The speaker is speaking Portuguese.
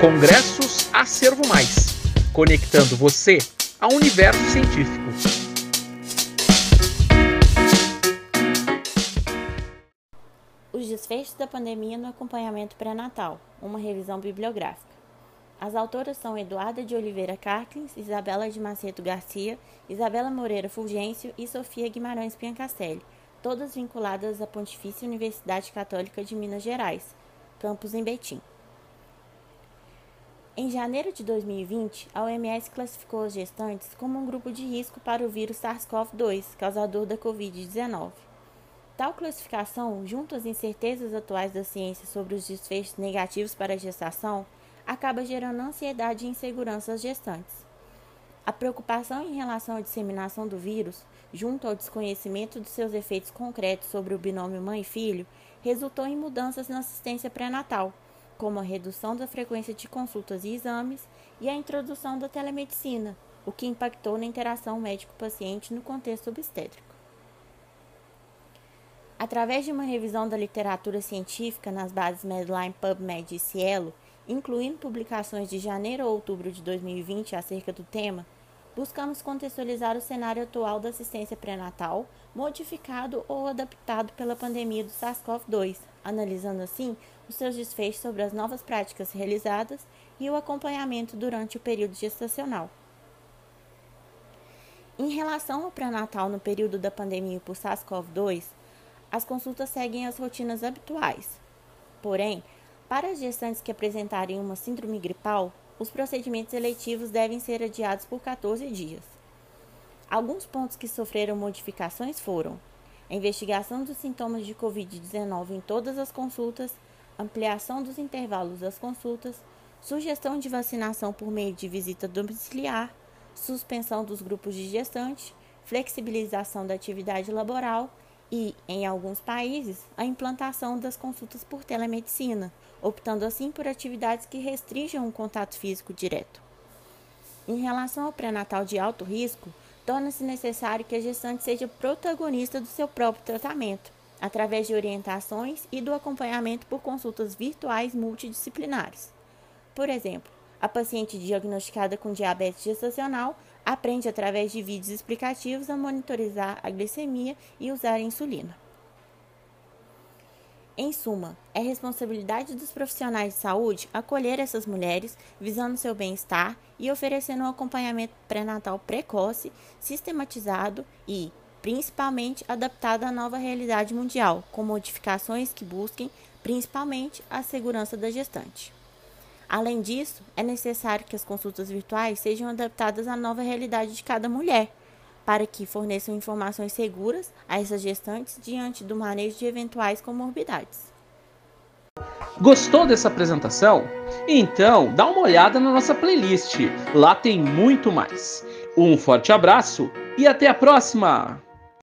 Congressos Acervo Mais, conectando você ao universo científico. Os desfechos da pandemia no acompanhamento pré-natal, uma revisão bibliográfica. As autoras são Eduarda de Oliveira Carclins, Isabela de Macedo Garcia, Isabela Moreira Fulgêncio e Sofia Guimarães Piancastelli, todas vinculadas à Pontifícia Universidade Católica de Minas Gerais, campus em Betim. Em janeiro de 2020, a OMS classificou as gestantes como um grupo de risco para o vírus SARS-CoV-2, causador da Covid-19. Tal classificação, junto às incertezas atuais da ciência sobre os desfechos negativos para a gestação, acaba gerando ansiedade e insegurança às gestantes. A preocupação em relação à disseminação do vírus, junto ao desconhecimento dos seus efeitos concretos sobre o binômio mãe-filho, resultou em mudanças na assistência pré-natal, como a redução da frequência de consultas e exames e a introdução da telemedicina, o que impactou na interação médico-paciente no contexto obstétrico. Através de uma revisão da literatura científica nas bases Medline, PubMed e Cielo, incluindo publicações de janeiro a outubro de 2020 acerca do tema, buscamos contextualizar o cenário atual da assistência pré-natal, modificado ou adaptado pela pandemia do SARS-CoV-2, analisando assim os seus desfechos sobre as novas práticas realizadas e o acompanhamento durante o período gestacional. Em relação ao pré-natal no período da pandemia por SARS-CoV-2, as consultas seguem as rotinas habituais. Porém, para as gestantes que apresentarem uma síndrome gripal, os procedimentos eletivos devem ser adiados por 14 dias. Alguns pontos que sofreram modificações foram a investigação dos sintomas de Covid-19 em todas as consultas, ampliação dos intervalos das consultas, sugestão de vacinação por meio de visita domiciliar, suspensão dos grupos de gestante, flexibilização da atividade laboral e, em alguns países, a implantação das consultas por telemedicina, optando assim por atividades que restringam o contato físico direto. Em relação ao pré-natal de alto risco, torna-se necessário que a gestante seja protagonista do seu próprio tratamento, através de orientações e do acompanhamento por consultas virtuais multidisciplinares. Por exemplo, a paciente diagnosticada com diabetes gestacional aprende através de vídeos explicativos a monitorizar a glicemia e usar a insulina. Em suma, é responsabilidade dos profissionais de saúde acolher essas mulheres, visando seu bem-estar e oferecendo um acompanhamento pré-natal precoce, sistematizado e, principalmente, adaptado à nova realidade mundial, com modificações que busquem, principalmente, a segurança da gestante. Além disso, é necessário que as consultas virtuais sejam adaptadas à nova realidade de cada mulher, para que forneçam informações seguras a essas gestantes diante do manejo de eventuais comorbidades. Gostou dessa apresentação? Então, dá uma olhada na nossa playlist. Lá tem muito mais. Um forte abraço e até a próxima!